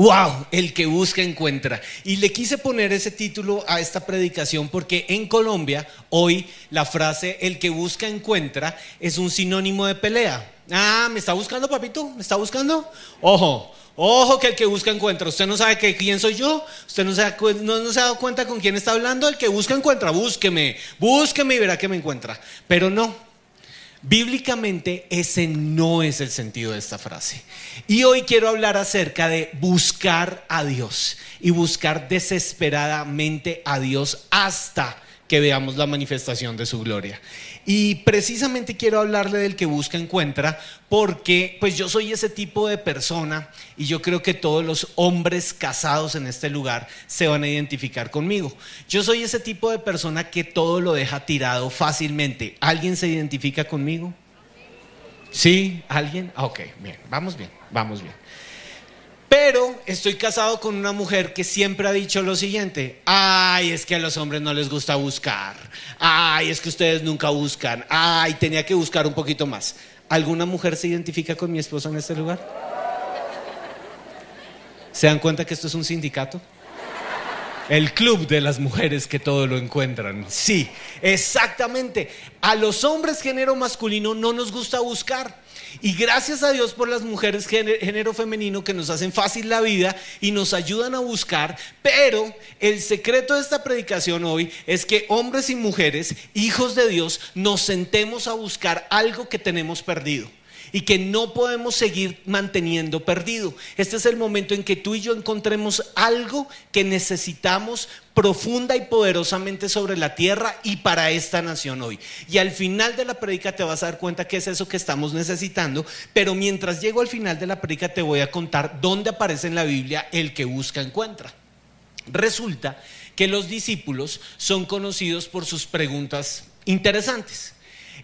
Wow, el que busca encuentra. Y le quise poner ese título a esta predicación porque en Colombia hoy la frase el que busca encuentra es un sinónimo de pelea. Ah, ¿me está buscando, papito? ¿Me está buscando? Ojo, ojo que el que busca encuentra. Usted no sabe que, quién soy yo, usted no se, ha, no, no se ha dado cuenta con quién está hablando. El que busca encuentra, búsqueme, búsqueme y verá que me encuentra. Pero no, Bíblicamente ese no es el sentido de esta frase. Y hoy quiero hablar acerca de buscar a Dios y buscar desesperadamente a Dios hasta que veamos la manifestación de su gloria. Y precisamente quiero hablarle del que busca encuentra, porque pues yo soy ese tipo de persona y yo creo que todos los hombres casados en este lugar se van a identificar conmigo. Yo soy ese tipo de persona que todo lo deja tirado fácilmente. ¿Alguien se identifica conmigo? ¿Sí? ¿Alguien? Ah, ok, bien, vamos bien, vamos bien. Pero estoy casado con una mujer que siempre ha dicho lo siguiente, ay, es que a los hombres no les gusta buscar, ay, es que ustedes nunca buscan, ay, tenía que buscar un poquito más. ¿Alguna mujer se identifica con mi esposo en este lugar? ¿Se dan cuenta que esto es un sindicato? El club de las mujeres que todo lo encuentran. Sí, exactamente. A los hombres género masculino no nos gusta buscar. Y gracias a Dios por las mujeres género femenino que nos hacen fácil la vida y nos ayudan a buscar. Pero el secreto de esta predicación hoy es que hombres y mujeres, hijos de Dios, nos sentemos a buscar algo que tenemos perdido y que no podemos seguir manteniendo perdido. Este es el momento en que tú y yo encontremos algo que necesitamos profunda y poderosamente sobre la tierra y para esta nación hoy. Y al final de la predica te vas a dar cuenta que es eso que estamos necesitando, pero mientras llego al final de la predica te voy a contar dónde aparece en la Biblia el que busca encuentra. Resulta que los discípulos son conocidos por sus preguntas interesantes.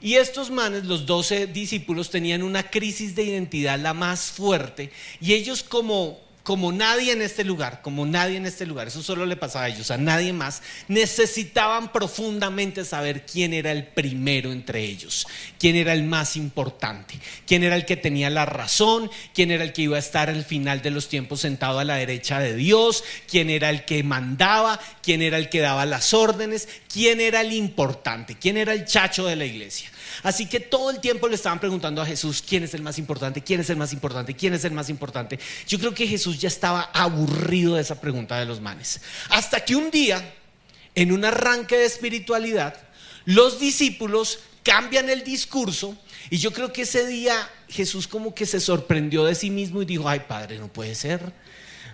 Y estos manes, los doce discípulos, tenían una crisis de identidad la más fuerte y ellos como como nadie en este lugar, como nadie en este lugar, eso solo le pasaba a ellos, a nadie más, necesitaban profundamente saber quién era el primero entre ellos, quién era el más importante, quién era el que tenía la razón, quién era el que iba a estar al final de los tiempos sentado a la derecha de Dios, quién era el que mandaba, quién era el que daba las órdenes, quién era el importante, quién era el chacho de la iglesia. Así que todo el tiempo le estaban preguntando a Jesús quién es el más importante, quién es el más importante, quién es el más importante. Yo creo que Jesús ya estaba aburrido de esa pregunta de los manes. Hasta que un día, en un arranque de espiritualidad, los discípulos cambian el discurso y yo creo que ese día Jesús como que se sorprendió de sí mismo y dijo, ay Padre, no puede ser,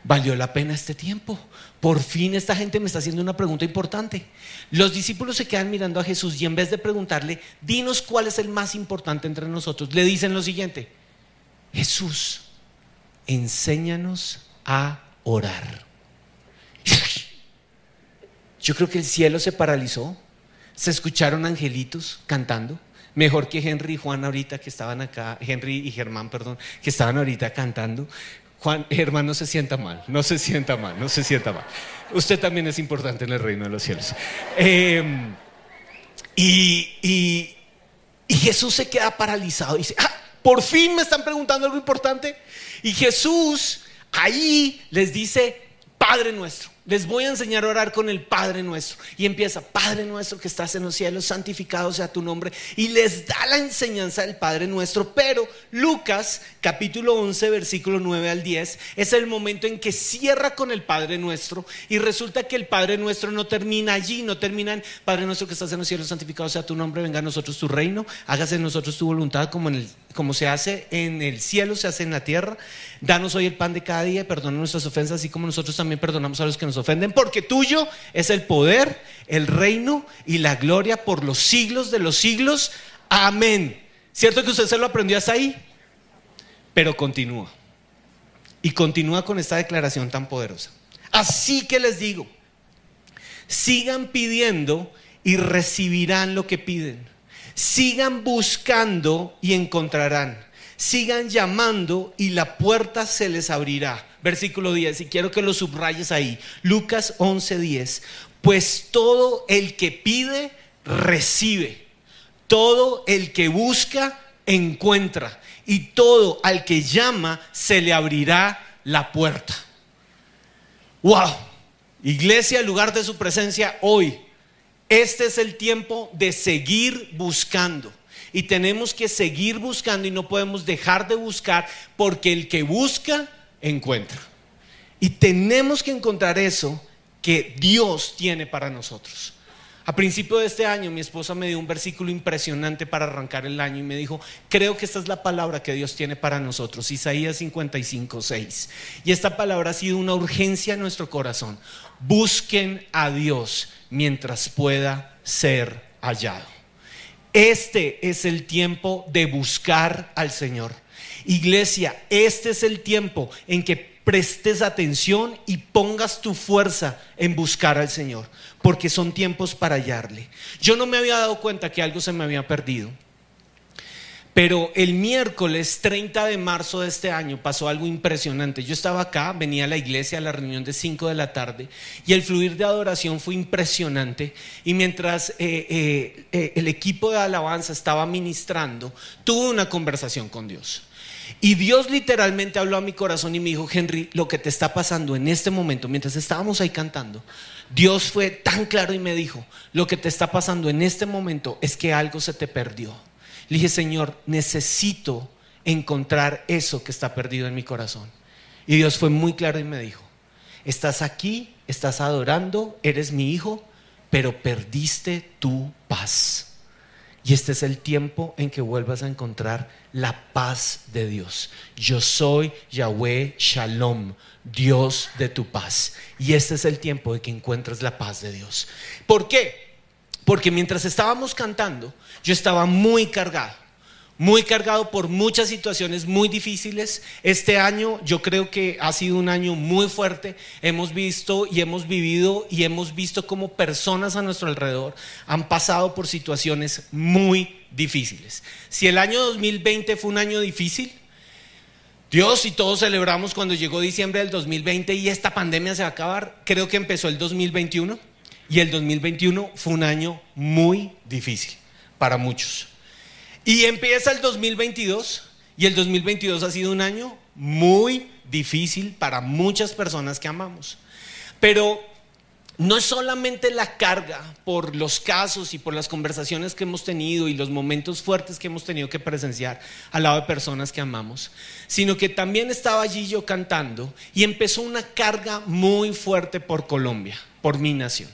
valió la pena este tiempo. Por fin esta gente me está haciendo una pregunta importante. Los discípulos se quedan mirando a Jesús y en vez de preguntarle, dinos cuál es el más importante entre nosotros, le dicen lo siguiente, Jesús, enséñanos a orar. Yo creo que el cielo se paralizó, se escucharon angelitos cantando, mejor que Henry y Juan ahorita que estaban acá, Henry y Germán, perdón, que estaban ahorita cantando. Juan, Germán, no se sienta mal, no se sienta mal, no se sienta mal. Usted también es importante en el reino de los cielos. Em, y, Jesús se queda paralizado y dice, ah, por fin me están preguntando algo importante. Y Jesús ahí les dice, Padre nuestro. Les voy a enseñar a orar con el Padre nuestro. Y empieza, Padre nuestro que estás en los cielos, santificado sea tu nombre. Y les da la enseñanza del Padre nuestro. Pero Lucas capítulo 11, versículo 9 al 10, es el momento en que cierra con el Padre nuestro. Y resulta que el Padre nuestro no termina allí, no termina en Padre nuestro que estás en los cielos, santificado sea tu nombre, venga a nosotros tu reino, hágase en nosotros tu voluntad como, en el, como se hace en el cielo, se hace en la tierra. Danos hoy el pan de cada día, perdona nuestras ofensas, así como nosotros también perdonamos a los que nos ofenden, porque tuyo es el poder, el reino y la gloria por los siglos de los siglos. Amén. ¿Cierto que usted se lo aprendió hasta ahí? Pero continúa. Y continúa con esta declaración tan poderosa. Así que les digo, sigan pidiendo y recibirán lo que piden. Sigan buscando y encontrarán. Sigan llamando y la puerta se les abrirá versículo 10, y quiero que lo subrayes ahí, Lucas 11:10, pues todo el que pide, recibe, todo el que busca, encuentra, y todo al que llama, se le abrirá la puerta. wow, iglesia, lugar de su presencia hoy. Este es el tiempo de seguir buscando. Y tenemos que seguir buscando y no podemos dejar de buscar porque el que busca, encuentra. Y tenemos que encontrar eso que Dios tiene para nosotros. A principio de este año mi esposa me dio un versículo impresionante para arrancar el año y me dijo, creo que esta es la palabra que Dios tiene para nosotros, Isaías 55, 6. Y esta palabra ha sido una urgencia en nuestro corazón. Busquen a Dios mientras pueda ser hallado. Este es el tiempo de buscar al Señor. Iglesia, este es el tiempo en que prestes atención y pongas tu fuerza en buscar al Señor, porque son tiempos para hallarle. Yo no me había dado cuenta que algo se me había perdido. Pero el miércoles 30 de marzo de este año pasó algo impresionante. Yo estaba acá, venía a la iglesia a la reunión de 5 de la tarde y el fluir de adoración fue impresionante. Y mientras eh, eh, eh, el equipo de alabanza estaba ministrando, tuve una conversación con Dios. Y Dios literalmente habló a mi corazón y me dijo, Henry, lo que te está pasando en este momento, mientras estábamos ahí cantando, Dios fue tan claro y me dijo, lo que te está pasando en este momento es que algo se te perdió. Le dije, Señor, necesito encontrar eso que está perdido en mi corazón. Y Dios fue muy claro y me dijo, estás aquí, estás adorando, eres mi hijo, pero perdiste tu paz. Y este es el tiempo en que vuelvas a encontrar la paz de Dios. Yo soy Yahweh Shalom, Dios de tu paz. Y este es el tiempo de que encuentres la paz de Dios. ¿Por qué? Porque mientras estábamos cantando, yo estaba muy cargado muy cargado por muchas situaciones muy difíciles. Este año yo creo que ha sido un año muy fuerte. Hemos visto y hemos vivido y hemos visto cómo personas a nuestro alrededor han pasado por situaciones muy difíciles. Si el año 2020 fue un año difícil, Dios y todos celebramos cuando llegó diciembre del 2020 y esta pandemia se va a acabar, creo que empezó el 2021 y el 2021 fue un año muy difícil para muchos. Y empieza el 2022 y el 2022 ha sido un año muy difícil para muchas personas que amamos. Pero no es solamente la carga por los casos y por las conversaciones que hemos tenido y los momentos fuertes que hemos tenido que presenciar al lado de personas que amamos, sino que también estaba allí yo cantando y empezó una carga muy fuerte por Colombia, por mi nación.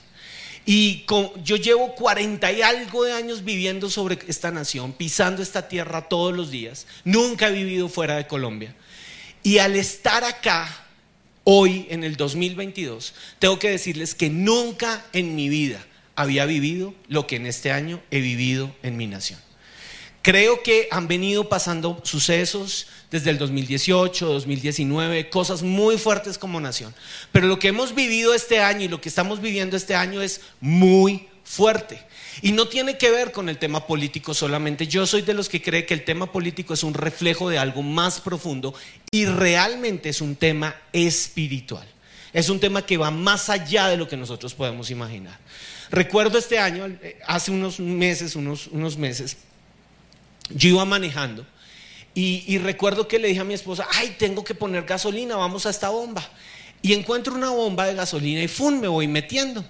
Y yo llevo 40 y algo de años viviendo sobre esta nación, pisando esta tierra todos los días. Nunca he vivido fuera de Colombia. Y al estar acá, hoy en el 2022, tengo que decirles que nunca en mi vida había vivido lo que en este año he vivido en mi nación. Creo que han venido pasando sucesos desde el 2018, 2019, cosas muy fuertes como nación. Pero lo que hemos vivido este año y lo que estamos viviendo este año es muy fuerte. Y no tiene que ver con el tema político solamente. Yo soy de los que cree que el tema político es un reflejo de algo más profundo y realmente es un tema espiritual. Es un tema que va más allá de lo que nosotros podemos imaginar. Recuerdo este año, eh, hace unos meses, unos, unos meses, yo iba manejando y, recuerdo que le dije a mi esposa, ay, tengo que poner gasolina, vamos a esta bomba. Y encuentro una bomba de gasolina y ¡fum! me voy metiendo.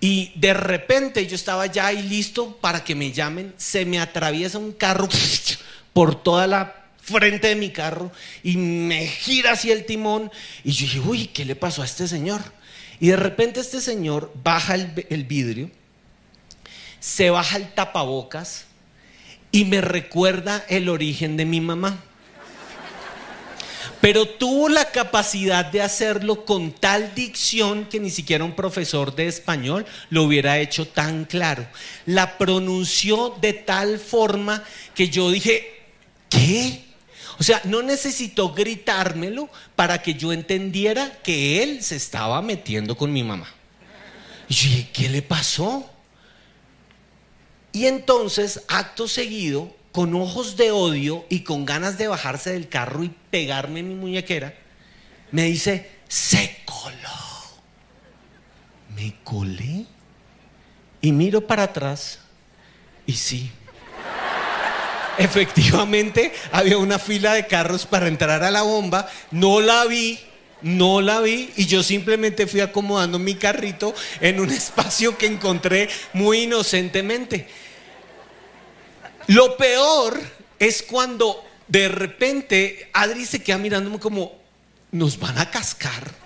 Y de repente yo estaba ya ahí listo para que me llamen, se me atraviesa un carro por toda la frente de mi carro y me gira hacia el timón y yo dije, uy, ¿qué le pasó a este señor? Y de repente este señor baja el, el vidrio, se baja el tapabocas, y me recuerda el origen de mi mamá. Pero tuvo la capacidad de hacerlo con tal dicción que ni siquiera un profesor de español lo hubiera hecho tan claro. La pronunció de tal forma que yo dije, ¿qué? O sea, no necesitó gritármelo para que yo entendiera que él se estaba metiendo con mi mamá. Y yo dije, ¿qué le pasó? Y entonces, acto seguido, con ojos de odio y con ganas de bajarse del carro y pegarme en mi muñequera, me dice, se coló. Me colé y miro para atrás y sí. Efectivamente, había una fila de carros para entrar a la bomba, no la vi, No la vi y yo simplemente fui acomodando mi carrito en un espacio que encontré muy inocentemente. Lo peor es cuando de repente Adri se queda mirándome como, nos van a cascar.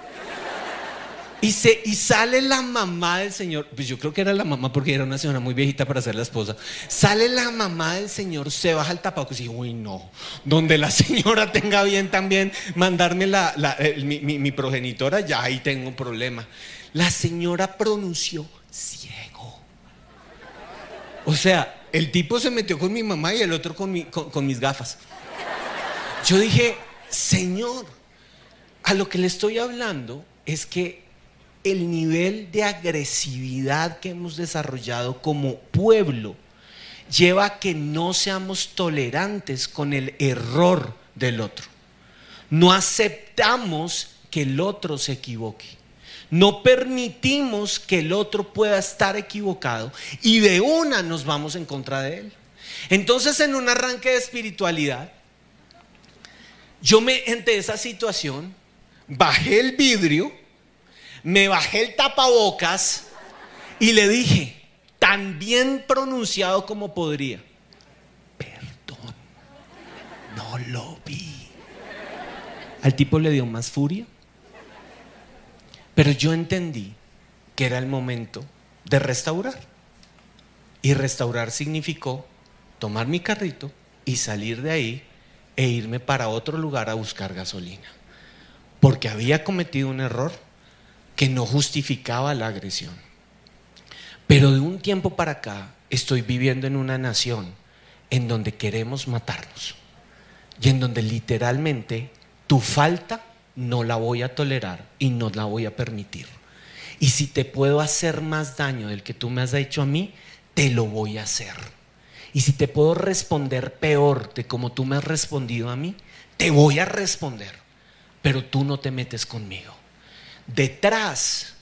Y, se, y sale la mamá del señor, pues yo creo que era la mamá porque era una señora muy viejita para ser la esposa. Sale la mamá del señor, se baja el tapaco y dice, uy no, donde la señora tenga bien también mandarme la, mi, mi progenitora, ya ahí tengo un problema. La señora pronunció ciego. O sea, el tipo se metió con mi mamá y el otro con, con mis gafas. Yo dije, Señor, a lo que le estoy hablando es que el nivel de agresividad que hemos desarrollado como pueblo lleva a que no seamos tolerantes con el error del otro. No aceptamos que el otro se equivoque. No permitimos que el otro pueda estar equivocado y de una nos vamos en contra de él. Entonces en un arranque de espiritualidad, yo me entre esa situación, bajé el vidrio, me bajé el tapabocas y le dije, tan bien pronunciado como podría, perdón, no lo vi. Al tipo le dio más furia, pero yo entendí que era el momento de restaurar. Y restaurar significó tomar mi carrito y salir de ahí e irme para otro lugar a buscar gasolina. Porque había cometido un error que no justificaba la agresión. Pero de un tiempo para acá estoy viviendo en una nación en donde queremos matarnos y en donde literalmente tu falta no la voy a tolerar y no la voy a permitir. Y si te puedo hacer más daño del que tú me has hecho a mí, te lo voy a hacer. Y si te puedo responder peor de como tú me has respondido a mí, te voy a responder. Pero tú no te metes conmigo detrás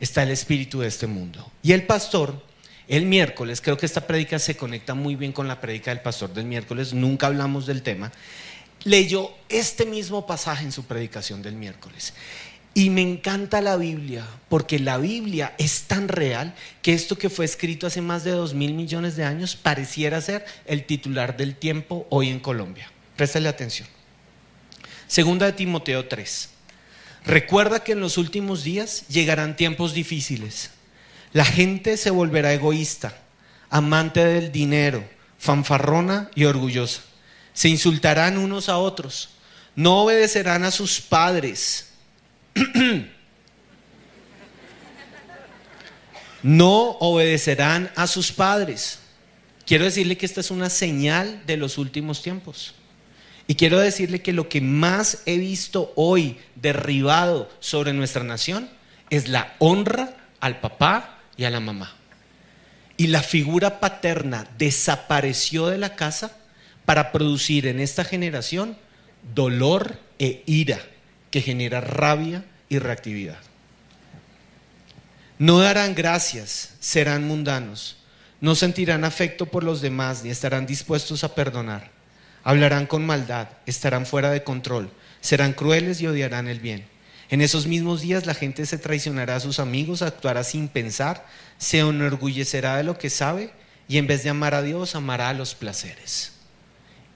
está el espíritu de este mundo. Y el pastor, el miércoles, creo que esta prédica se conecta muy bien con la prédica del pastor del miércoles, nunca hablamos del tema, leyó este mismo pasaje en su predicación del miércoles. Y me encanta la Biblia, porque la Biblia es tan real que esto que fue escrito hace más de dos mil millones de años pareciera ser el titular del tiempo hoy en Colombia. Préstale atención. Segunda de Timoteo 3. Recuerda que en los últimos días llegarán tiempos difíciles. La gente se volverá egoísta, amante del dinero, fanfarrona y orgullosa. Se insultarán unos a otros. No obedecerán a sus padres. no obedecerán a sus padres. Quiero decirle que esta es una señal de los últimos tiempos. Y quiero decirle que lo que más he visto hoy derribado sobre nuestra nación es la honra al papá y a la mamá. Y la figura paterna desapareció de la casa para producir en esta generación dolor e ira que genera rabia y reactividad. No darán gracias, serán mundanos, no sentirán afecto por los demás ni estarán dispuestos a perdonar Hablarán con maldad, estarán fuera de control, serán crueles y odiarán el bien. En esos mismos días la gente se traicionará a sus amigos, actuará sin pensar, se enorgullecerá de lo que sabe y en vez de amar a Dios amará a los placeres.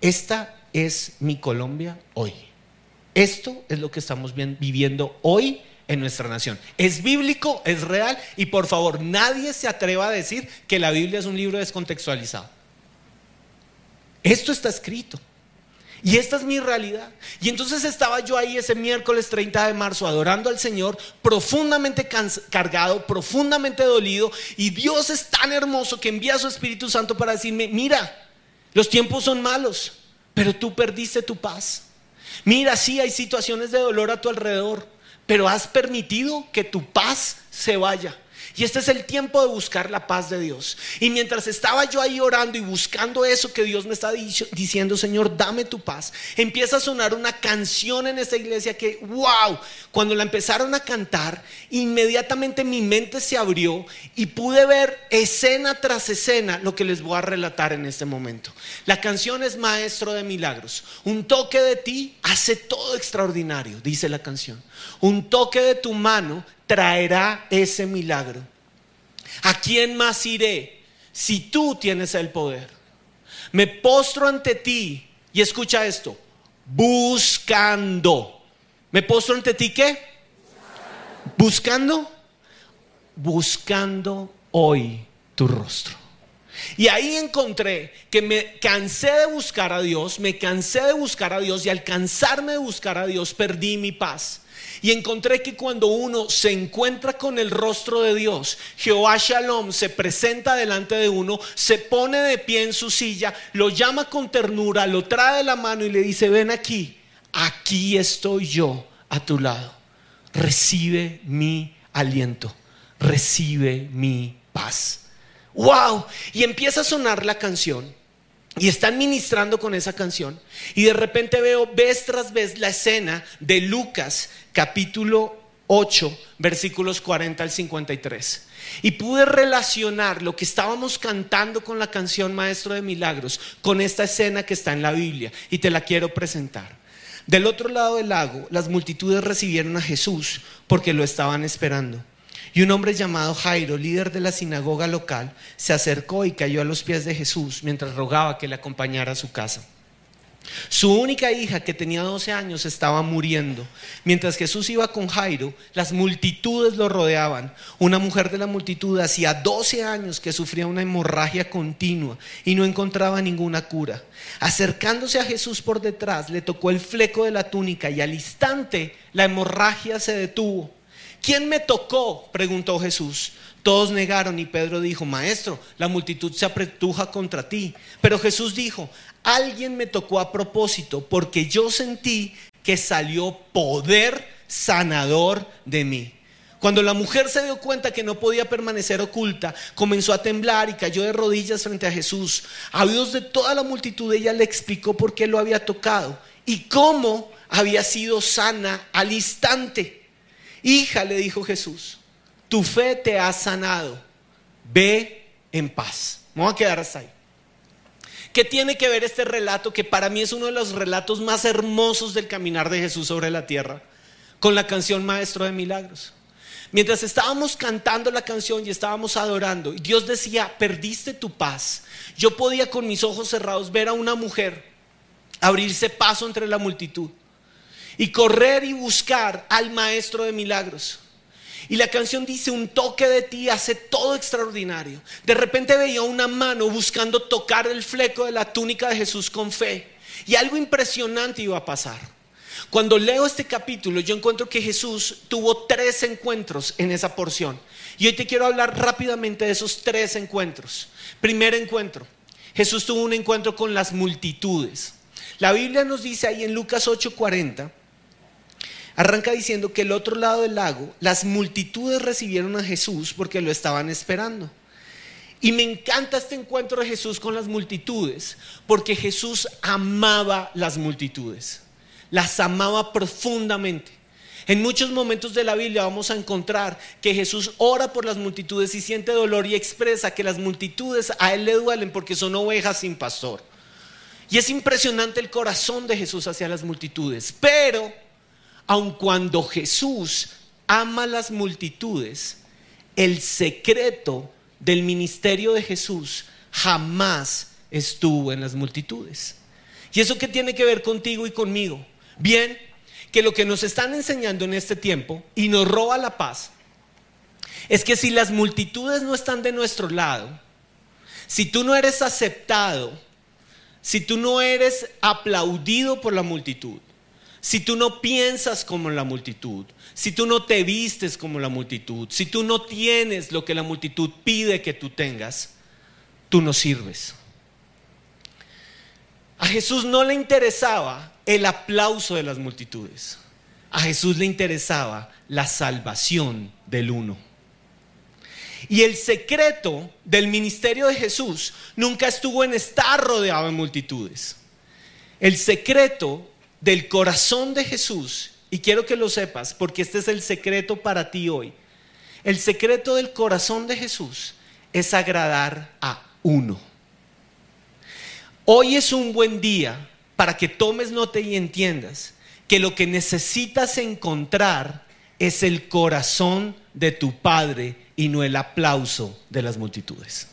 Esta es mi Colombia hoy. Esto es lo que estamos viviendo hoy en nuestra nación. Es bíblico, es real y por favor nadie se atreva a decir que la Biblia es un libro descontextualizado. Esto está escrito. Y esta es mi realidad. Y entonces estaba yo ahí ese miércoles 30 de marzo adorando al Señor, profundamente cargado, profundamente dolido. Y Dios es tan hermoso que envía a su Espíritu Santo para decirme, mira, los tiempos son malos, pero tú perdiste tu paz. Mira, sí hay situaciones de dolor a tu alrededor, pero has permitido que tu paz se vaya. Y este es el tiempo de buscar la paz de Dios. Y mientras estaba yo ahí orando y buscando eso que Dios me está diciendo, Señor, dame tu paz, empieza a sonar una canción en esta iglesia que, wow, cuando la empezaron a cantar, inmediatamente mi mente se abrió y pude ver escena tras escena lo que les voy a relatar en este momento. La canción es Maestro de Milagros. Un toque de ti hace todo extraordinario, dice la canción. Un toque de tu mano traerá ese milagro. ¿A quién más iré si tú tienes el poder? Me postro ante ti y escucha esto, buscando. ¿Me postro ante ti qué? Buscando. Buscando hoy tu rostro. Y ahí encontré que me cansé de buscar a Dios, me cansé de buscar a Dios y al cansarme de buscar a Dios perdí mi paz. Y encontré que cuando uno se encuentra con el rostro de Dios, Jehová Shalom se presenta delante de uno, se pone de pie en su silla, lo llama con ternura, lo trae de la mano y le dice, ven aquí, aquí estoy yo a tu lado. Recibe mi aliento, recibe mi paz. ¡Wow! Y empieza a sonar la canción. Y están ministrando con esa canción. Y de repente veo vez tras vez la escena de Lucas capítulo 8, versículos 40 al 53. Y pude relacionar lo que estábamos cantando con la canción Maestro de Milagros con esta escena que está en la Biblia. Y te la quiero presentar. Del otro lado del lago, las multitudes recibieron a Jesús porque lo estaban esperando. Y un hombre llamado Jairo, líder de la sinagoga local, se acercó y cayó a los pies de Jesús mientras rogaba que le acompañara a su casa. Su única hija, que tenía 12 años, estaba muriendo. Mientras Jesús iba con Jairo, las multitudes lo rodeaban. Una mujer de la multitud hacía 12 años que sufría una hemorragia continua y no encontraba ninguna cura. Acercándose a Jesús por detrás, le tocó el fleco de la túnica y al instante la hemorragia se detuvo. ¿Quién me tocó? preguntó Jesús. Todos negaron y Pedro dijo, Maestro, la multitud se apretuja contra ti. Pero Jesús dijo, alguien me tocó a propósito porque yo sentí que salió poder sanador de mí. Cuando la mujer se dio cuenta que no podía permanecer oculta, comenzó a temblar y cayó de rodillas frente a Jesús. A oídos de toda la multitud, ella le explicó por qué lo había tocado y cómo había sido sana al instante. Hija, le dijo Jesús, tu fe te ha sanado. Ve en paz. Vamos a quedar hasta ahí. ¿Qué tiene que ver este relato, que para mí es uno de los relatos más hermosos del caminar de Jesús sobre la tierra, con la canción Maestro de Milagros? Mientras estábamos cantando la canción y estábamos adorando, Dios decía, perdiste tu paz. Yo podía con mis ojos cerrados ver a una mujer abrirse paso entre la multitud y correr y buscar al maestro de milagros. Y la canción dice, un toque de ti hace todo extraordinario. De repente veía una mano buscando tocar el fleco de la túnica de Jesús con fe. Y algo impresionante iba a pasar. Cuando leo este capítulo, yo encuentro que Jesús tuvo tres encuentros en esa porción. Y hoy te quiero hablar rápidamente de esos tres encuentros. Primer encuentro, Jesús tuvo un encuentro con las multitudes. La Biblia nos dice ahí en Lucas 8:40 Arranca diciendo que el otro lado del lago, las multitudes recibieron a Jesús porque lo estaban esperando. Y me encanta este encuentro de Jesús con las multitudes, porque Jesús amaba las multitudes, las amaba profundamente. En muchos momentos de la Biblia vamos a encontrar que Jesús ora por las multitudes y siente dolor y expresa que las multitudes a él le duelen porque son ovejas sin pastor. Y es impresionante el corazón de Jesús hacia las multitudes, pero aun cuando Jesús ama las multitudes, el secreto del ministerio de Jesús jamás estuvo en las multitudes. ¿Y eso qué tiene que ver contigo y conmigo? Bien, que lo que nos están enseñando en este tiempo y nos roba la paz es que si las multitudes no están de nuestro lado, si tú no eres aceptado, si tú no eres aplaudido por la multitud, si tú no piensas como la multitud, si tú no te vistes como la multitud, si tú no tienes lo que la multitud pide que tú tengas, tú no sirves. A Jesús no le interesaba el aplauso de las multitudes. A Jesús le interesaba la salvación del uno. Y el secreto del ministerio de Jesús nunca estuvo en estar rodeado de multitudes. El secreto del corazón de Jesús, y quiero que lo sepas porque este es el secreto para ti hoy, el secreto del corazón de Jesús es agradar a uno. Hoy es un buen día para que tomes nota y entiendas que lo que necesitas encontrar es el corazón de tu Padre y no el aplauso de las multitudes.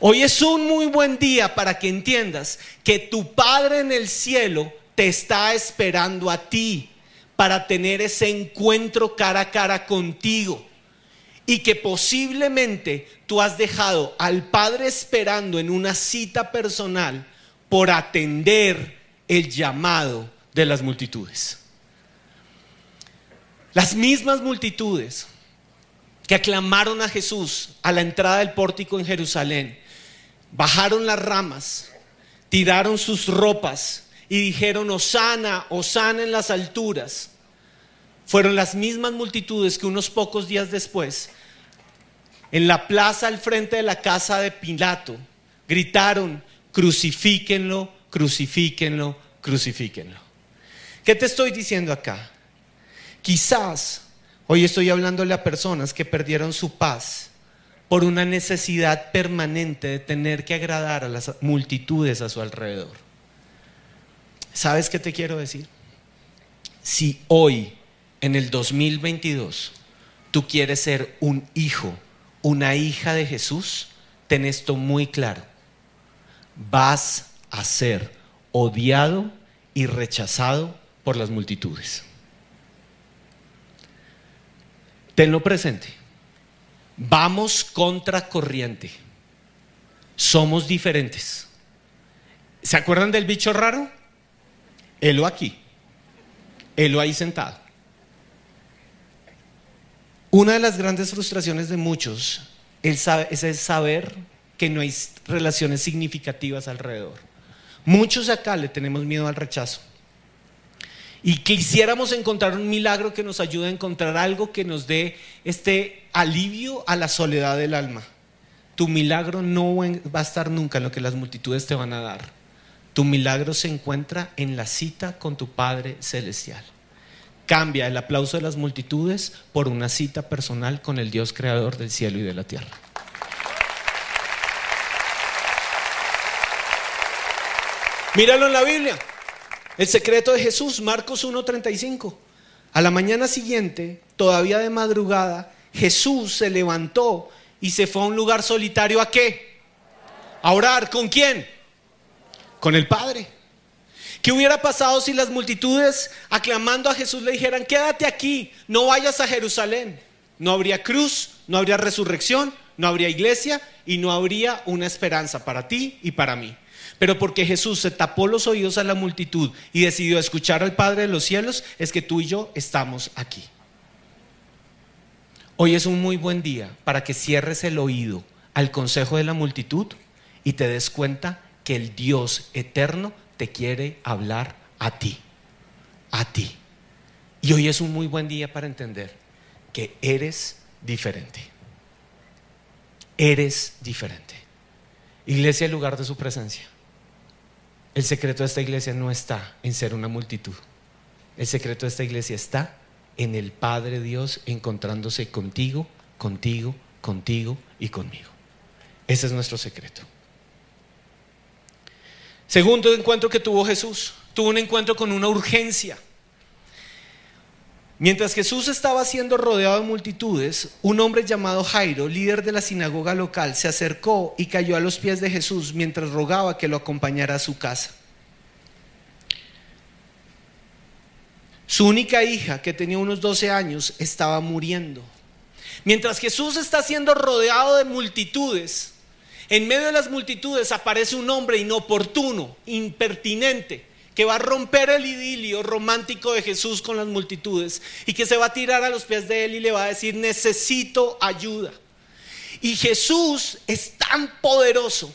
Hoy es un muy buen día para que entiendas que tu Padre en el cielo te está esperando a ti para tener ese encuentro cara a cara contigo y que posiblemente tú has dejado al Padre esperando en una cita personal por atender el llamado de las multitudes. Las mismas multitudes que aclamaron a Jesús a la entrada del pórtico en Jerusalén, bajaron las ramas, tiraron sus ropas y dijeron, Osana, Osana en las alturas. Fueron las mismas multitudes que unos pocos días después, en la plaza al frente de la casa de Pilato, gritaron, crucifíquenlo, crucifíquenlo, crucifíquenlo. ¿Qué te estoy diciendo acá? Quizás hoy estoy hablándole a personas que perdieron su paz por una necesidad permanente de tener que agradar a las multitudes a su alrededor. ¿Sabes qué te quiero decir? Si hoy, en el 2022, tú quieres ser un hijo, una hija de Jesús, ten esto muy claro. Vas a ser odiado y rechazado por las multitudes. Tenlo presente. Vamos contra corriente. Somos diferentes. ¿Se acuerdan del bicho raro? Helo aquí. Helo ahí sentado. Una de las grandes frustraciones de muchos es el saber que no hay relaciones significativas alrededor. Muchos acá le tenemos miedo al rechazo. Y quisiéramos encontrar un milagro que nos ayude a encontrar algo que nos dé este alivio a la soledad del alma. Tu milagro no va a estar nunca en lo que las multitudes te van a dar. Tu milagro se encuentra en la cita con tu Padre Celestial. Cambia el aplauso de las multitudes por una cita personal con el Dios creador del cielo y de la tierra. Míralo en la Biblia. El secreto de Jesús, Marcos 1.35. A la mañana siguiente, todavía de madrugada, Jesús se levantó y se fue a un lugar solitario a qué? A orar. ¿Con quién? Con el Padre. ¿Qué hubiera pasado si las multitudes aclamando a Jesús le dijeran, quédate aquí, no vayas a Jerusalén? No habría cruz, no habría resurrección, no habría iglesia y no habría una esperanza para ti y para mí. Pero porque Jesús se tapó los oídos a la multitud y decidió escuchar al Padre de los cielos, es que tú y yo estamos aquí. Hoy es un muy buen día para que cierres el oído al consejo de la multitud y te des cuenta que el Dios eterno te quiere hablar a ti, a ti. Y hoy es un muy buen día para entender que eres diferente. Eres diferente. Iglesia, el lugar de su presencia. El secreto de esta iglesia no está en ser una multitud. El secreto de esta iglesia está en el Padre Dios encontrándose contigo, contigo, contigo y conmigo. Ese es nuestro secreto. Segundo encuentro que tuvo Jesús, tuvo un encuentro con una urgencia. Mientras Jesús estaba siendo rodeado de multitudes, un hombre llamado Jairo, líder de la sinagoga local, se acercó y cayó a los pies de Jesús mientras rogaba que lo acompañara a su casa. Su única hija, que tenía unos 12 años, estaba muriendo. Mientras Jesús está siendo rodeado de multitudes, en medio de las multitudes aparece un hombre inoportuno, impertinente, que va a romper el idilio romántico de Jesús con las multitudes y que se va a tirar a los pies de él y le va a decir, necesito ayuda. Y Jesús es tan poderoso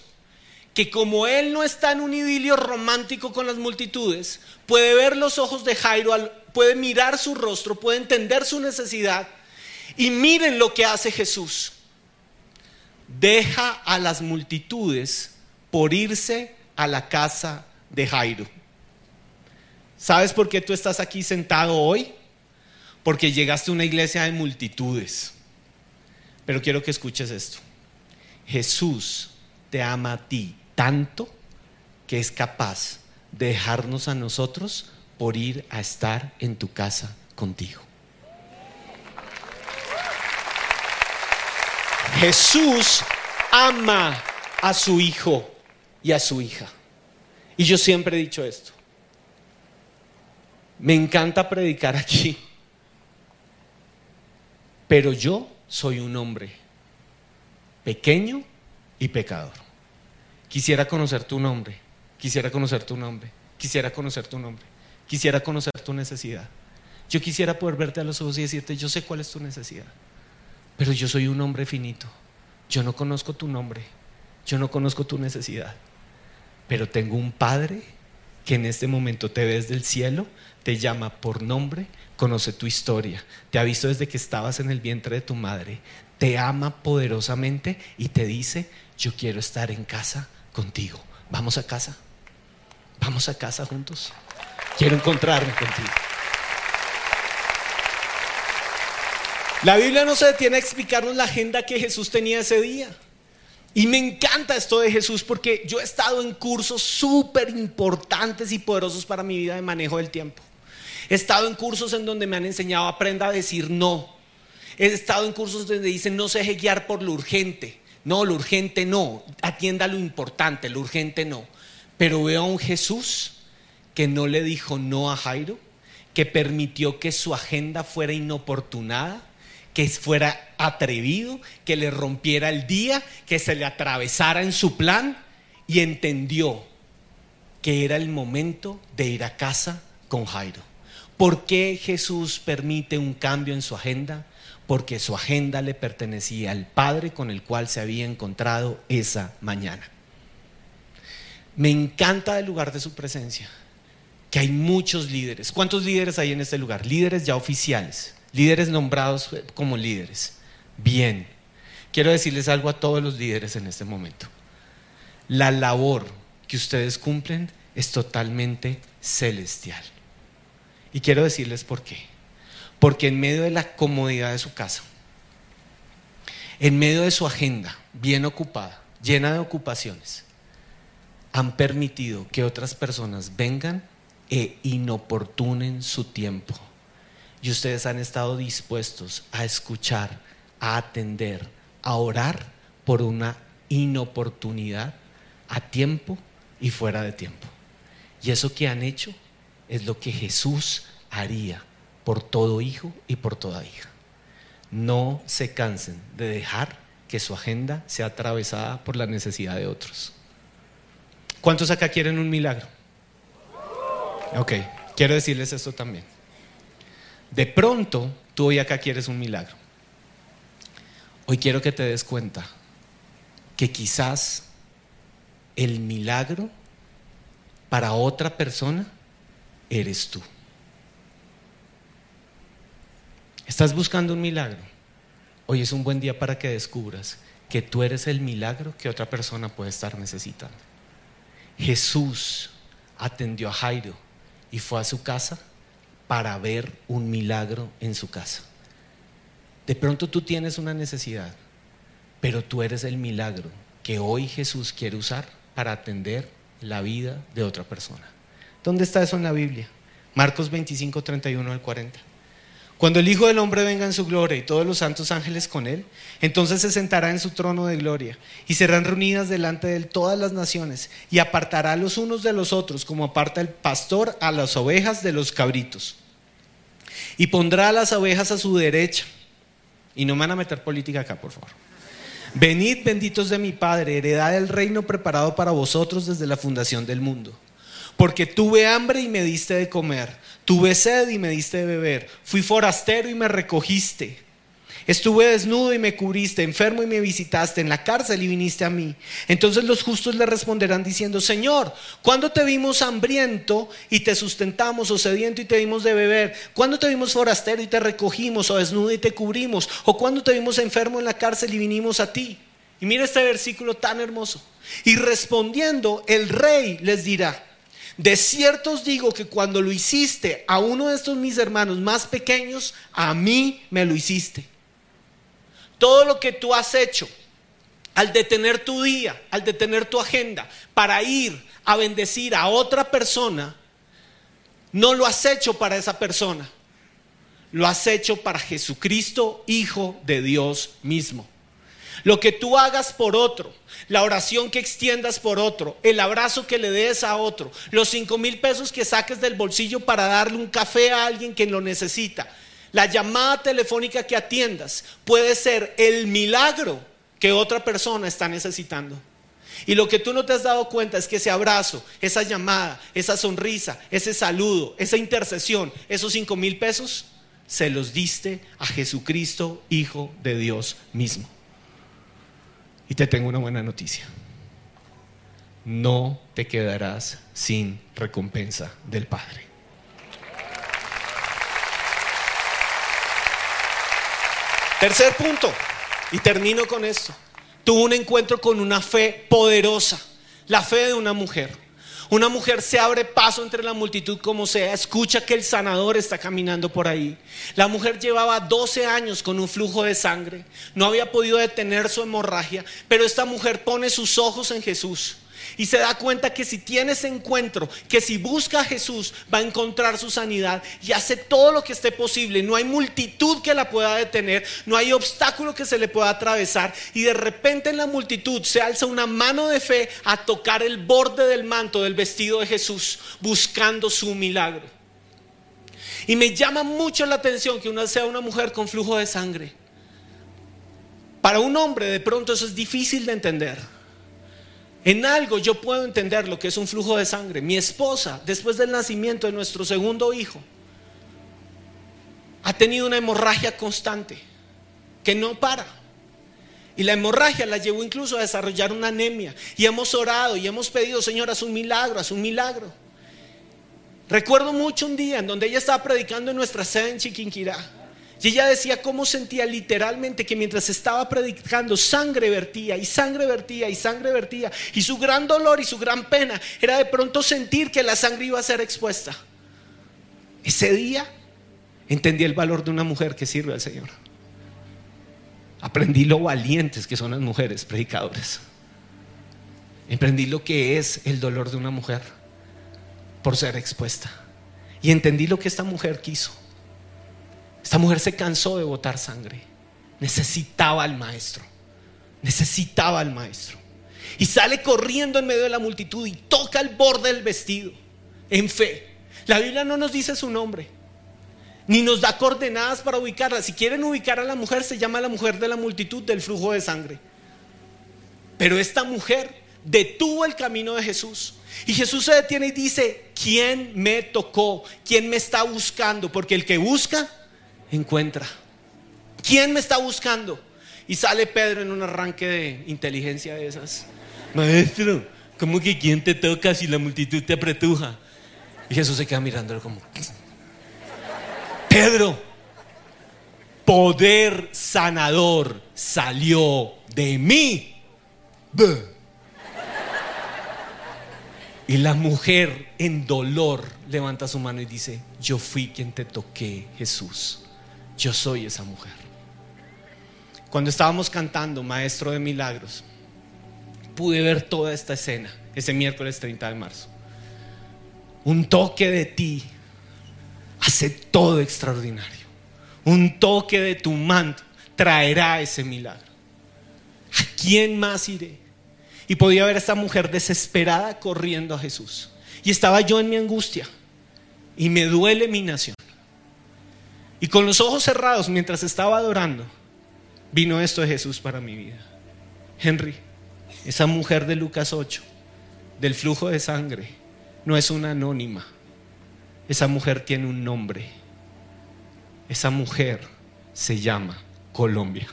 que como él no está en un idilio romántico con las multitudes, puede ver los ojos de Jairo, puede mirar su rostro, puede entender su necesidad Y miren lo que hace Jesús. Deja a las multitudes por irse a la casa de Jairo. ¿Sabes por qué tú estás aquí sentado hoy? Porque llegaste a una iglesia de multitudes. Pero quiero que escuches esto. Jesús te ama a ti tanto que es capaz de dejarnos a nosotros por ir a estar en tu casa contigo. Jesús ama a su hijo y a su hija. Y yo siempre he dicho esto. Me encanta predicar aquí, pero yo soy un hombre pequeño y pecador. Quisiera conocer tu nombre, quisiera conocer tu nombre, quisiera conocer tu nombre, quisiera conocer tu necesidad. Yo quisiera poder verte a los ojos y decirte, yo sé cuál es tu necesidad, pero yo soy un hombre finito, yo no conozco tu nombre, yo no conozco tu necesidad, pero tengo un Padre que en este momento te ves del cielo, te llama por nombre, conoce tu historia, te ha visto desde que estabas en el vientre de tu madre, te ama poderosamente y te dice, yo quiero estar en casa contigo. Vamos a casa. Vamos a casa juntos. Quiero encontrarme contigo. La Biblia no se detiene a explicarnos la agenda que Jesús tenía ese día. Y me encanta esto de Jesús porque yo he estado en cursos súper importantes y poderosos para mi vida de manejo del tiempo. He estado en cursos en donde me han enseñado aprenda a decir no. He estado en cursos donde dicen no se deje guiar por lo urgente. No, lo urgente no. Atienda lo importante, lo urgente no. Pero veo a un Jesús que no le dijo no a Jairo, que permitió que su agenda fuera inoportunada que fuera atrevido, que le rompiera el día, que se le atravesara en su plan y entendió que era el momento de ir a casa con Jairo. ¿Por qué Jesús permite un cambio en su agenda? Porque su agenda le pertenecía al Padre con el cual se había encontrado esa mañana. Me encanta el lugar de su presencia, que hay muchos líderes. ¿Cuántos líderes hay en este lugar? Líderes ya oficiales líderes nombrados como líderes. Bien, quiero decirles algo a todos los líderes en este momento. La labor que ustedes cumplen es totalmente celestial. Y quiero decirles por qué. Porque en medio de la comodidad de su casa, en medio de su agenda bien ocupada, llena de ocupaciones, han permitido que otras personas vengan e inoportunen su tiempo y ustedes han estado dispuestos a escuchar, a atender, a orar por una inoportunidad a tiempo y fuera de tiempo. Y eso que han hecho es lo que Jesús haría por todo hijo y por toda hija. No se cansen de dejar que su agenda sea atravesada por la necesidad de otros. ¿Cuántos acá quieren un milagro? Ok, quiero decirles esto también. De pronto, tú hoy acá quieres un milagro. Hoy quiero que te des cuenta que quizás el milagro para otra persona eres tú. ¿Estás buscando un milagro? Hoy es un buen día para que descubras que tú eres el milagro que otra persona puede estar necesitando. Jesús atendió a Jairo y fue a su casa para ver un milagro en su casa. De pronto tú tienes una necesidad, pero tú eres el milagro que hoy Jesús quiere usar para atender la vida de otra persona. ¿Dónde está eso en la Biblia? Marcos 25, 31 al 40. Cuando el Hijo del Hombre venga en su gloria y todos los santos ángeles con él, entonces se sentará en su trono de gloria y serán reunidas delante de él todas las naciones y apartará los unos de los otros como aparta el pastor a las ovejas de los cabritos. Y pondrá a las ovejas a su derecha. Y no me van a meter política acá, por favor. Venid benditos de mi Padre, heredad del reino preparado para vosotros desde la fundación del mundo. Porque tuve hambre y me diste de comer Tuve sed y me diste de beber. Fui forastero y me recogiste. Estuve desnudo y me cubriste, enfermo y me visitaste, en la cárcel y viniste a mí. Entonces los justos le responderán diciendo, Señor, ¿cuándo te vimos hambriento y te sustentamos, o sediento y te dimos de beber? ¿Cuándo te vimos forastero y te recogimos, o desnudo y te cubrimos? ¿O cuándo te vimos enfermo en la cárcel y vinimos a ti? Y mira este versículo tan hermoso. Y respondiendo, el rey les dirá, de cierto os digo que cuando lo hiciste a uno de estos mis hermanos más pequeños, a mí me lo hiciste. Todo lo que tú has hecho al detener tu día, al detener tu agenda para ir a bendecir a otra persona, no lo has hecho para esa persona. Lo has hecho para Jesucristo, Hijo de Dios mismo. Lo que tú hagas por otro, la oración que extiendas por otro, el abrazo que le des a otro, los cinco mil pesos que saques del bolsillo para darle un café a alguien que lo necesita, la llamada telefónica que atiendas puede ser el milagro que otra persona está necesitando. Y lo que tú no te has dado cuenta es que ese abrazo, esa llamada, esa sonrisa, ese saludo, esa intercesión, esos cinco mil pesos, se los diste a Jesucristo, Hijo de Dios mismo. Y te tengo una buena noticia. No te quedarás sin recompensa del Padre. Tercer punto, y termino con esto. Tuvo un encuentro con una fe poderosa, la fe de una mujer. Una mujer se abre paso entre la multitud como sea, escucha que el sanador está caminando por ahí. La mujer llevaba 12 años con un flujo de sangre, no había podido detener su hemorragia, pero esta mujer pone sus ojos en Jesús y se da cuenta que si tiene ese encuentro, que si busca a Jesús va a encontrar su sanidad y hace todo lo que esté posible. No hay multitud que la pueda detener, no hay obstáculo que se le pueda atravesar y de repente en la multitud se alza una mano de fe a tocar el borde del manto del vestido de Jesús buscando su milagro. Y me llama mucho la atención que una sea una mujer con flujo de sangre. Para un hombre de pronto eso es difícil de entender. En algo yo puedo entender lo que es un flujo de sangre. Mi esposa, después del nacimiento de nuestro segundo hijo, ha tenido una hemorragia constante que no para. Y la hemorragia la llevó incluso a desarrollar una anemia. Y hemos orado y hemos pedido, Señor, haz un milagro, haz un milagro. Recuerdo mucho un día en donde ella estaba predicando en nuestra sede en Chiquinquirá. Y ella decía cómo sentía literalmente que mientras estaba predicando, sangre vertía y sangre vertía y sangre vertía. Y su gran dolor y su gran pena era de pronto sentir que la sangre iba a ser expuesta. Ese día entendí el valor de una mujer que sirve al Señor. Aprendí lo valientes que son las mujeres predicadoras. Aprendí lo que es el dolor de una mujer por ser expuesta. Y entendí lo que esta mujer quiso esta mujer se cansó de botar sangre. Necesitaba al maestro. Necesitaba al maestro. Y sale corriendo en medio de la multitud y toca el borde del vestido en fe. La Biblia no nos dice su nombre, ni nos da coordenadas para ubicarla. Si quieren ubicar a la mujer, se llama la mujer de la multitud del flujo de sangre. Pero esta mujer detuvo el camino de Jesús. Y Jesús se detiene y dice, ¿quién me tocó? ¿Quién me está buscando? Porque el que busca, encuentra. ¿Quién me está buscando? Y sale Pedro en un arranque de inteligencia de esas. Maestro, ¿cómo que quién te toca si la multitud te apretuja? Y Jesús se queda mirándolo como, Pedro, poder sanador salió de mí. Y la mujer en dolor levanta su mano y dice, yo fui quien te toqué, Jesús yo soy esa mujer. Cuando estábamos cantando Maestro de Milagros, pude ver toda esta escena ese miércoles 30 de marzo. Un toque de ti hace todo extraordinario. Un toque de tu manto traerá ese milagro. ¿A quién más iré? Y podía ver a esta mujer desesperada corriendo a Jesús. Y estaba yo en mi angustia. Y me duele mi nación. Y con los ojos cerrados mientras estaba adorando, vino esto de Jesús para mi vida. Henry, esa mujer de Lucas 8, del flujo de sangre, no es una anónima. Esa mujer tiene un nombre. Esa mujer se llama Colombia.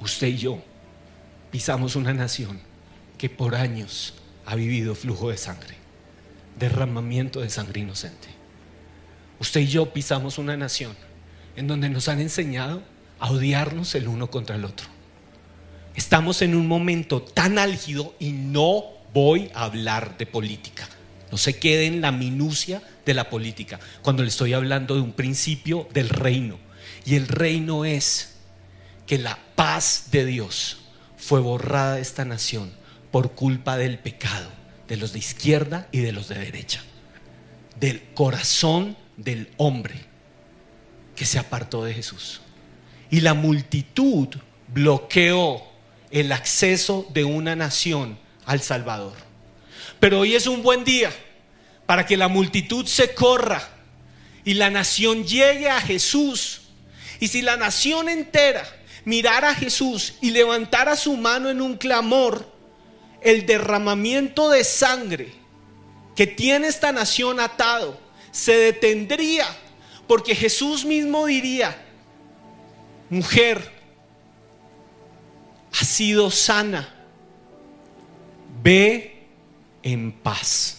Usted y yo pisamos una nación que por años ha vivido flujo de sangre, derramamiento de sangre inocente. Usted y yo pisamos una nación en donde nos han enseñado a odiarnos el uno contra el otro. Estamos en un momento tan álgido y no voy a hablar de política. No se quede en la minucia de la política cuando le estoy hablando de un principio del reino. Y el reino es que la paz de Dios fue borrada de esta nación por culpa del pecado, de los de izquierda y de los de derecha, del corazón del hombre que se apartó de Jesús. Y la multitud bloqueó el acceso de una nación al Salvador. Pero hoy es un buen día para que la multitud se corra y la nación llegue a Jesús. Y si la nación entera mirara a Jesús y levantara su mano en un clamor, el derramamiento de sangre que tiene esta nación atado se detendría porque Jesús mismo diría, mujer, ha sido sana, ve en paz.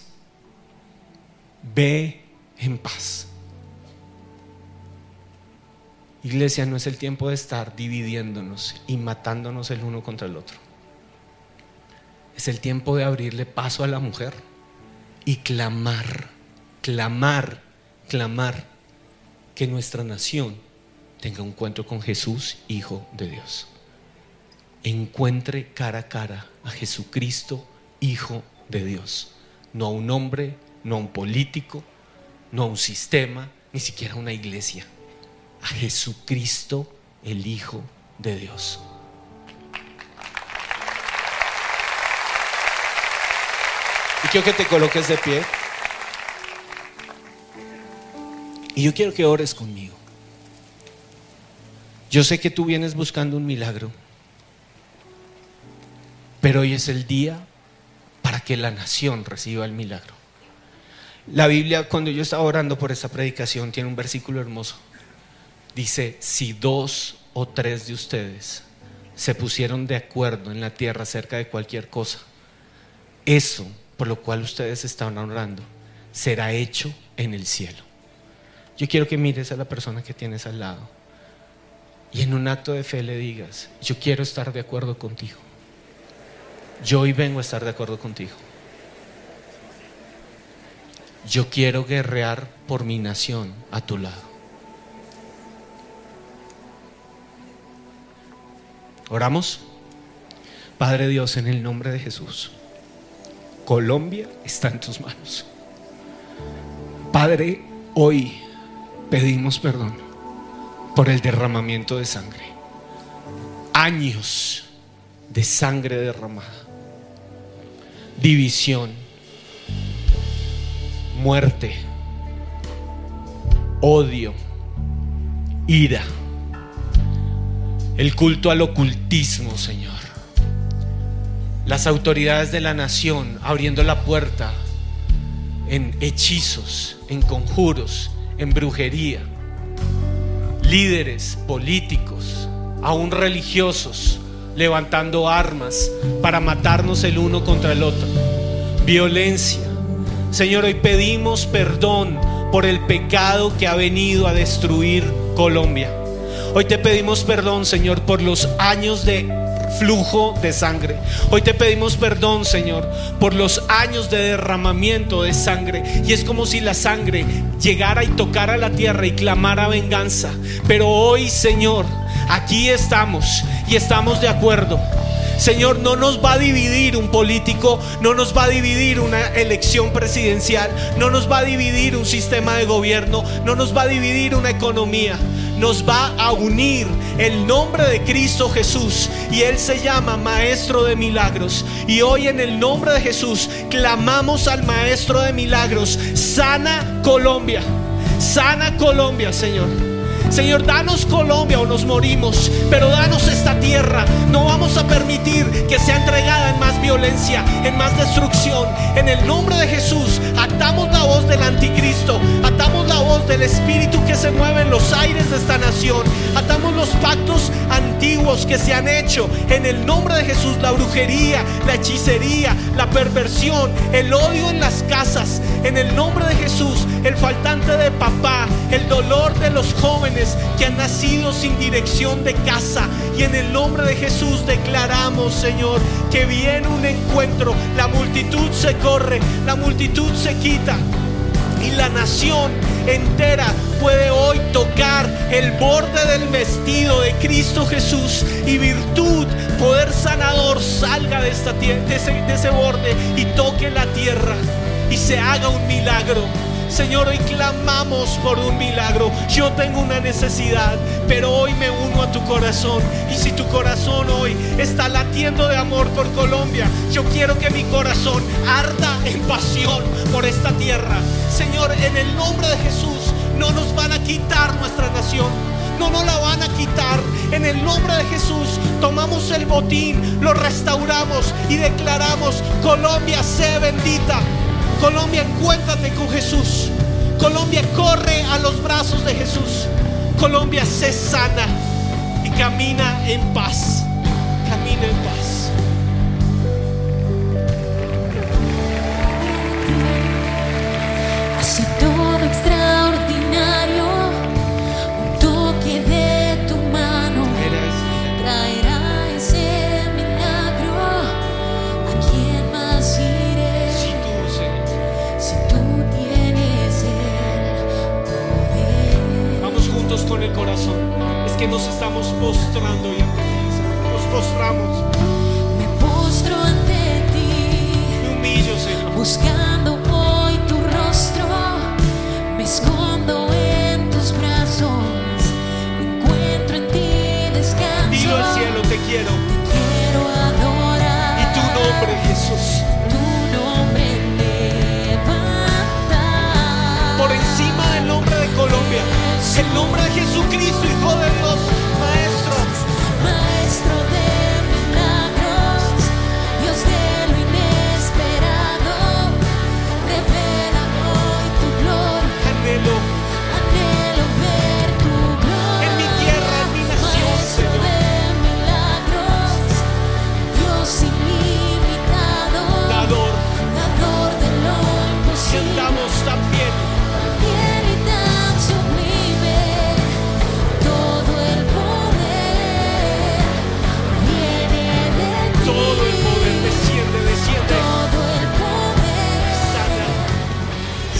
Ve en paz. Iglesia, no es el tiempo de estar dividiéndonos y matándonos el uno contra el otro. Es el tiempo de abrirle paso a la mujer y clamar, clamar, clamar que nuestra nación tenga un encuentro con Jesús, Hijo de Dios. Encuentre cara a cara a Jesucristo, Hijo de Dios, no a un hombre, no a un político, no a un sistema, ni siquiera a una iglesia, a Jesucristo, el Hijo de Dios. Quiero que te coloques de pie. Y yo quiero que ores conmigo. Yo sé que tú vienes buscando un milagro, pero hoy es el día para que la nación reciba el milagro. La Biblia, cuando yo estaba orando por esa predicación, tiene un versículo hermoso. Dice, si dos o tres de ustedes se pusieron de acuerdo en la tierra acerca de cualquier cosa, eso por lo cual ustedes están orando será hecho en el cielo. Yo quiero que mires a la persona que tienes al lado y en un acto de fe le digas, yo quiero estar de acuerdo contigo yo hoy vengo a estar de acuerdo contigo. Yo quiero guerrear por mi nación a tu lado. Oramos. Padre Dios, en el nombre de Jesús, Colombia está en tus manos. Padre, hoy pedimos perdón por el derramamiento de sangre. Años de sangre derramada división, muerte, odio, ira, el culto al ocultismo, Señor. Las autoridades de la nación abriendo la puerta en hechizos, en conjuros, en brujería. Líderes políticos, aún religiosos, levantando armas para matarnos el uno contra el otro. Violencia. Señor, hoy pedimos perdón por el pecado que ha venido a destruir Colombia. Hoy te pedimos perdón, Señor, por los años de flujo de sangre. Hoy te pedimos perdón, Señor, por los años de derramamiento de sangre. Y es como si la sangre llegara y tocara la tierra y clamara venganza. Pero hoy, Señor, aquí estamos y estamos de acuerdo. Señor, no nos va a dividir un político, no nos va a dividir una elección presidencial, no nos va a dividir un sistema de gobierno, no nos va a dividir una economía nos va a unir el nombre de Cristo Jesús y Él se llama Maestro de Milagros. Y hoy en el nombre de Jesús clamamos al Maestro de Milagros, sana Colombia, sana Colombia, Señor. Señor, danos Colombia o nos morimos, pero danos esta tierra. No vamos a permitir que sea entregada en más violencia, en más destrucción. En el nombre de Jesús, atamos la voz del anticristo, atamos la voz del espíritu que se mueve en los nación. Atamos los pactos antiguos que se han hecho en el nombre de Jesús, la brujería, la hechicería, la perversión, el odio en las casas, en el nombre de Jesús, el faltante de papá, el dolor de los jóvenes que han nacido sin dirección de casa. Y en el nombre de Jesús declaramos, Señor, que viene un encuentro, la multitud se corre, la multitud se quita y la nación entera puede hoy tocar el borde del vestido de Cristo Jesús y virtud, poder sanador salga de, esta, ese, de ese borde y toque la tierra y se haga un milagro. Señor, hoy clamamos por un milagro. Yo tengo una necesidad, pero hoy me uno a tu corazón. Y si tu corazón hoy está latiendo de amor por Colombia, yo quiero que mi corazón arda en pasión por esta tierra. Señor, en el nombre de Jesús, no nos van a quitar nuestra nación. No nos la van a quitar. En el nombre de Jesús tomamos el botín, lo restauramos y declaramos, Colombia sea bendita. Colombia, encuéntrate con Jesús. Colombia, corre a los brazos de Jesús. Colombia, sé sana y camina en paz. Camina en paz. Hace todo extraordinario, juntos con el corazón. Es que nos estamos postrando y ante ti, Señor. Nos postramos. Me postro ante ti, Me humillo, Señor. buscando hoy tu rostro. Me escondo en tus brazos, encuentro en ti descanso. Dilo al cielo, te quiero. Te quiero El nombre de Jesucristo, Hijo de Dios,